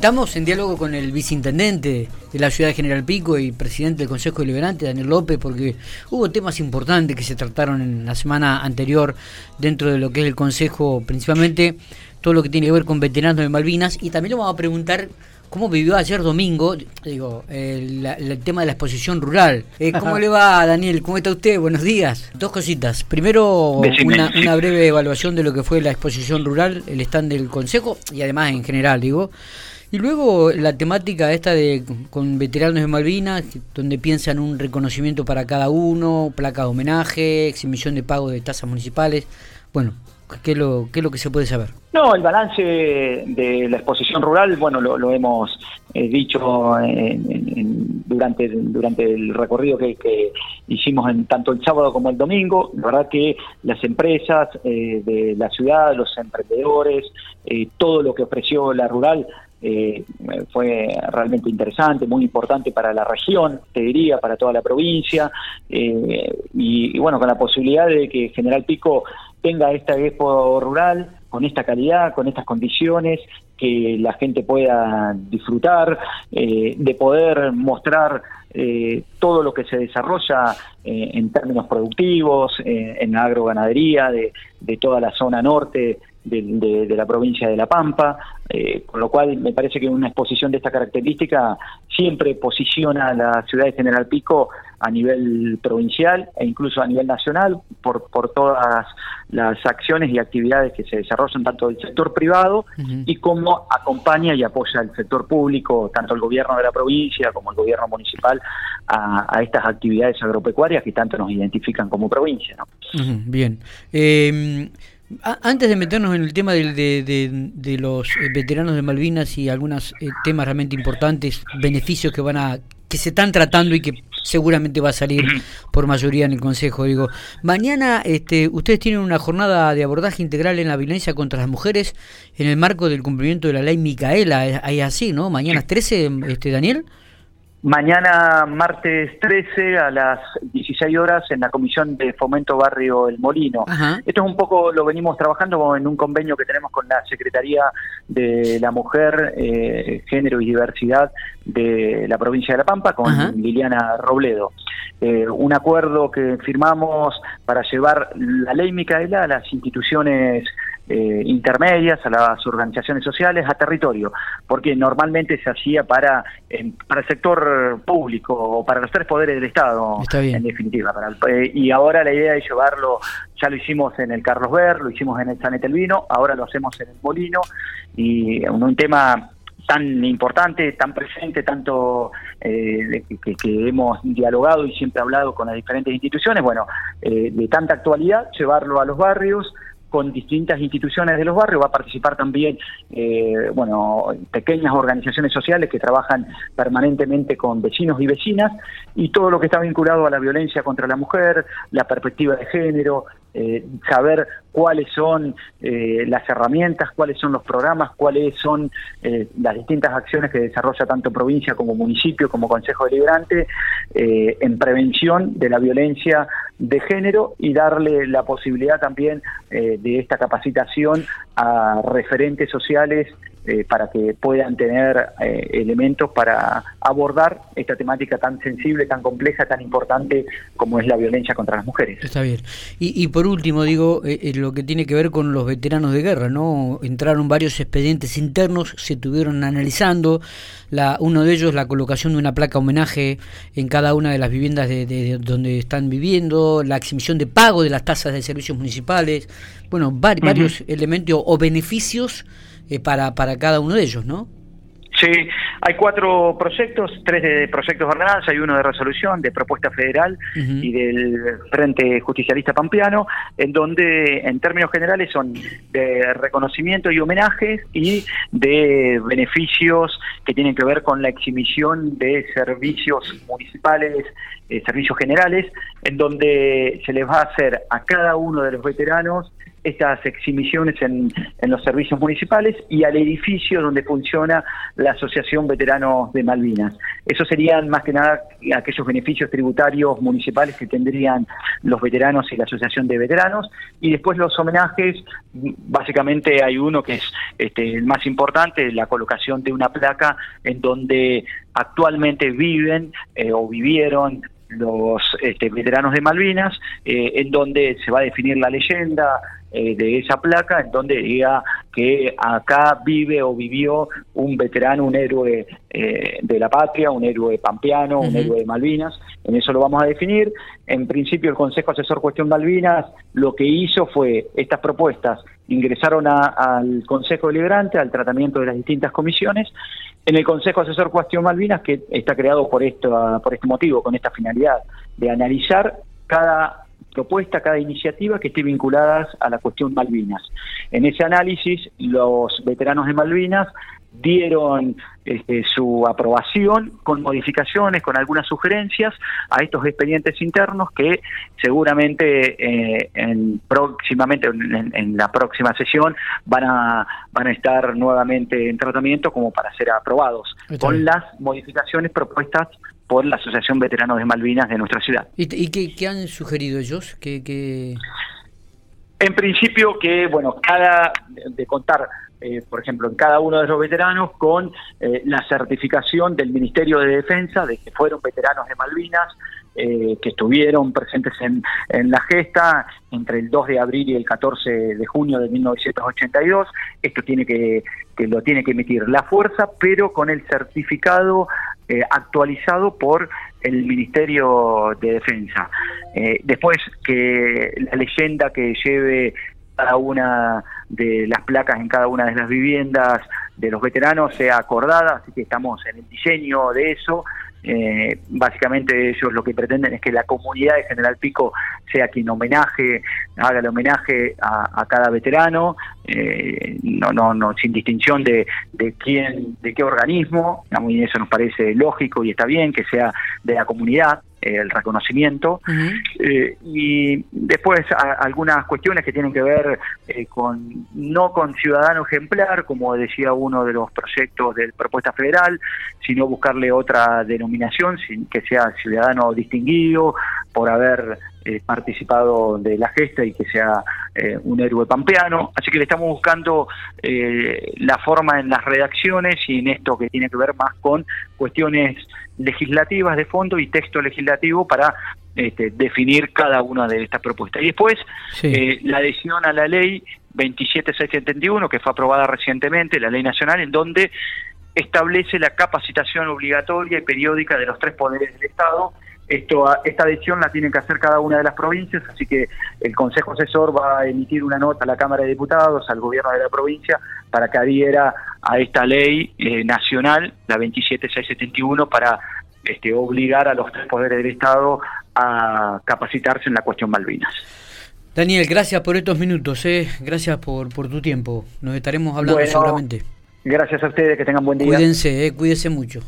Estamos en diálogo con el viceintendente de la ciudad de General Pico y presidente del Consejo Deliberante, Daniel López, porque hubo temas importantes que se trataron en la semana anterior dentro de lo que es el Consejo, principalmente todo lo que tiene que ver con veteranos de Malvinas, y también le vamos a preguntar cómo vivió ayer domingo, digo, el, tema de la exposición rural. Eh, ¿Cómo le va, Daniel? ¿Cómo está usted? Buenos días. Dos cositas. Primero, una, una, breve evaluación de lo que fue la exposición rural, el stand del Consejo, y además en general, digo. Y luego la temática esta de con veteranos de Malvinas, donde piensan un reconocimiento para cada uno, placa de homenaje, exhibición de pago de tasas municipales. Bueno, ¿qué es lo, qué es lo que se puede saber? No, el balance de la exposición rural, bueno, lo, hemos eh, dicho durante, durante el recorrido que, hicimos en tanto el sábado como el domingo. La verdad que las empresas eh, de la ciudad, los emprendedores, eh, todo lo que ofreció la rural eh, fue realmente interesante, muy importante para la región, te diría, para toda la provincia, eh, y, bueno, con la posibilidad de que General Pico tenga esta expo rural con esta calidad, con estas condiciones, que la gente pueda disfrutar, eh, de poder mostrar todo lo que se desarrolla en términos productivos, en la agroganadería de, de toda la zona norte de, la provincia de La Pampa, eh, con lo cual me parece que una exposición de esta característica siempre posiciona a la ciudad de General Pico a nivel provincial e incluso a nivel nacional por, por todas las acciones y actividades que se desarrollan tanto del sector privado y como acompaña y apoya el sector público, tanto el gobierno de la provincia como el gobierno municipal, a, estas actividades agropecuarias que tanto nos identifican como provincia. bien. Eh, antes de meternos en el tema de, los eh, veteranos de Malvinas y algunos eh, temas realmente importantes, beneficios que van a que se están tratando y que seguramente va a salir por mayoría en el Consejo. Digo, mañana este, ustedes tienen una jornada de abordaje integral en la violencia contra las mujeres en el marco del cumplimiento de la ley Micaela. Es así, ¿no? Mañana 13, este, Daniel. Mañana, martes 13, a las 16 horas, en la Comisión de Fomento Barrio El Molino. Esto es un poco, lo venimos trabajando en un convenio que tenemos con la Secretaría de la Mujer, eh, Género y Diversidad de la provincia de La Pampa, con Liliana Robledo. Eh, un acuerdo que firmamos para llevar la ley Micaela a las instituciones eh, intermedias, a las organizaciones sociales, a territorio, porque normalmente se hacía para, para el sector público o para los tres poderes del Estado, en definitiva. Eh, y ahora la idea es llevarlo, ya lo hicimos en el Carlos Ver, lo hicimos en el San Etelvino, ahora lo hacemos en el Molino, y un, un tema tan importante, tan presente, tanto eh, que, que, hemos dialogado y siempre hablado con las diferentes instituciones, bueno, eh, de tanta actualidad, llevarlo a los barrios, con distintas instituciones de los barrios, va a participar también, eh, bueno, pequeñas organizaciones sociales que trabajan permanentemente con vecinos y vecinas, y todo lo que está vinculado a la violencia contra la mujer, la perspectiva de género, eh, saber cuáles son eh, las herramientas, cuáles son los programas, cuáles son las distintas acciones que desarrolla tanto provincia como municipio, como Consejo Deliberante, en prevención de la violencia de género y darle la posibilidad también de esta capacitación a referentes sociales eh, para que puedan tener eh, elementos para abordar esta temática tan sensible, tan compleja, tan importante como es la violencia contra las mujeres. Está bien. Y, por último, digo, eh, lo que tiene que ver con los veteranos de guerra, ¿no? Entraron varios expedientes internos, se estuvieron analizando, la, uno de ellos la colocación de una placa homenaje en cada una de las viviendas de, donde están viviendo, la exhibición de pago de las tasas de servicios municipales, bueno, varios elementos o beneficios eh, para, para cada uno de ellos, ¿no? Sí, hay cuatro proyectos, tres de proyectos de ordenanza, hay uno de resolución, de propuesta federal y del Frente Justicialista Pampeano, en donde en términos generales son de reconocimiento y homenajes y de beneficios que tienen que ver con la exhibición de servicios municipales, eh, servicios generales, en donde se les va a hacer a cada uno de los veteranos estas exhibiciones en, en, los servicios municipales y al edificio donde funciona la Asociación Veteranos de Malvinas. Esos serían más que nada aquellos beneficios tributarios municipales que tendrían los veteranos y la Asociación de Veteranos. Y después los homenajes, básicamente hay uno que es este, el más importante, la colocación de una placa en donde actualmente viven eh, o vivieron los este, veteranos de Malvinas, eh, en donde se va a definir la leyenda, eh, de esa placa en donde diga que acá vive o vivió un veterano, un héroe eh, de la patria, un héroe pampeano, un héroe de Malvinas. En eso lo vamos a definir. En principio el Consejo Asesor Cuestión Malvinas lo que hizo fue estas propuestas ingresaron al Consejo Deliberante, al tratamiento de las distintas comisiones. En el Consejo Asesor Cuestión Malvinas, que está creado por, esto, por este motivo, con esta finalidad de analizar cada propuesta, cada iniciativa que esté vinculadas a la cuestión Malvinas. En ese análisis, los veteranos de Malvinas dieron este, su aprobación con modificaciones, con algunas sugerencias a estos expedientes internos que seguramente eh, en, próximamente en, la próxima sesión van a van a estar nuevamente en tratamiento como para ser aprobados con las modificaciones propuestas por la Asociación Veteranos de Malvinas de nuestra ciudad. ¿Y, qué, han sugerido ellos? que En principio que, bueno, cada, de contar, eh, por ejemplo, en cada uno de los veteranos con eh, la certificación del Ministerio de Defensa de que fueron veteranos de Malvinas, eh, que estuvieron presentes en, en, la gesta entre el 2 de abril y el 14 de junio de 1982. Esto tiene que, que lo tiene que emitir la fuerza, pero con el certificado eh, actualizado por el Ministerio de Defensa. Eh, después que la leyenda que lleve cada una de las placas en cada una de las viviendas de los veteranos sea acordada, así que estamos en el diseño de eso. Eh, básicamente ellos lo que pretenden es que la comunidad de General Pico sea quien homenaje, haga el homenaje a, cada veterano, eh, no, no, no, sin distinción de, de quién, de qué organismo, y eso nos parece lógico y está bien que sea de la comunidad el reconocimiento. Eh, y después algunas cuestiones que tienen que ver eh, con no con ciudadano ejemplar como decía uno de los proyectos de propuesta federal sino buscarle otra denominación sin que sea ciudadano distinguido por haber eh, participado de la gesta y que sea un héroe pampeano. Así que le estamos buscando la forma en las redacciones y en esto que tiene que ver más con cuestiones legislativas de fondo y texto legislativo para este, definir cada una de estas propuestas. Y después, eh, la adhesión a la ley 27671, que fue aprobada recientemente, la ley nacional, en donde establece la capacitación obligatoria y periódica de los tres poderes del Estado esto, esta adhesión la tienen que hacer cada una de las provincias, así que el Consejo Asesor va a emitir una nota a la Cámara de Diputados, al gobierno de la provincia, para que adhiera a esta ley eh, nacional, la 27671, para este, obligar a los tres poderes del Estado a capacitarse en la cuestión Malvinas. Daniel, gracias por estos minutos, eh. gracias por, por tu tiempo. Nos estaremos hablando seguramente. Gracias a ustedes, que tengan buen día. Cuídense, eh, cuídense mucho.